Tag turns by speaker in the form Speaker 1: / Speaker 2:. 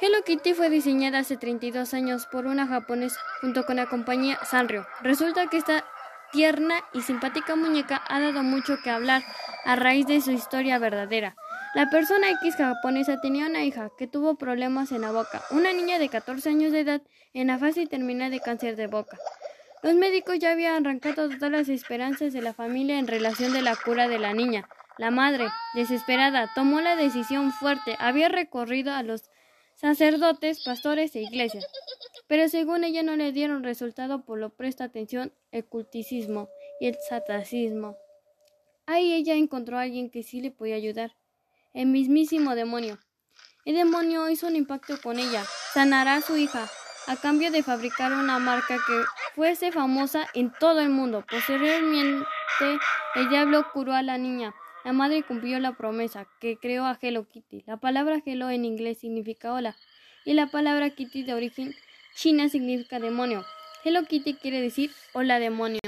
Speaker 1: Hello Kitty fue diseñada hace 32 años por una japonesa junto con la compañía Sanrio. Resulta que esta tierna y simpática muñeca ha dado mucho que hablar a raíz de su historia verdadera. La persona X japonesa tenía una hija que tuvo problemas en la boca, una niña de 14 años de edad en la fase terminal de cáncer de boca. Los médicos ya habían arrancado todas las esperanzas de la familia en relación de la cura de la niña. La madre, desesperada, tomó la decisión fuerte, había recorrido a los sacerdotes, pastores e iglesias. Pero según ella no le dieron resultado por lo presta atención el culticismo y el satanismo. Ahí ella encontró a alguien que sí le podía ayudar, el mismísimo demonio. El demonio hizo un impacto con ella, sanará a su hija, a cambio de fabricar una marca que fuese famosa en todo el mundo. Posteriormente, el diablo curó a la niña, la madre cumplió la promesa que creó a Hello Kitty. La palabra Hello en inglés significa hola y la palabra Kitty de origen china significa demonio. Hello Kitty quiere decir hola demonio.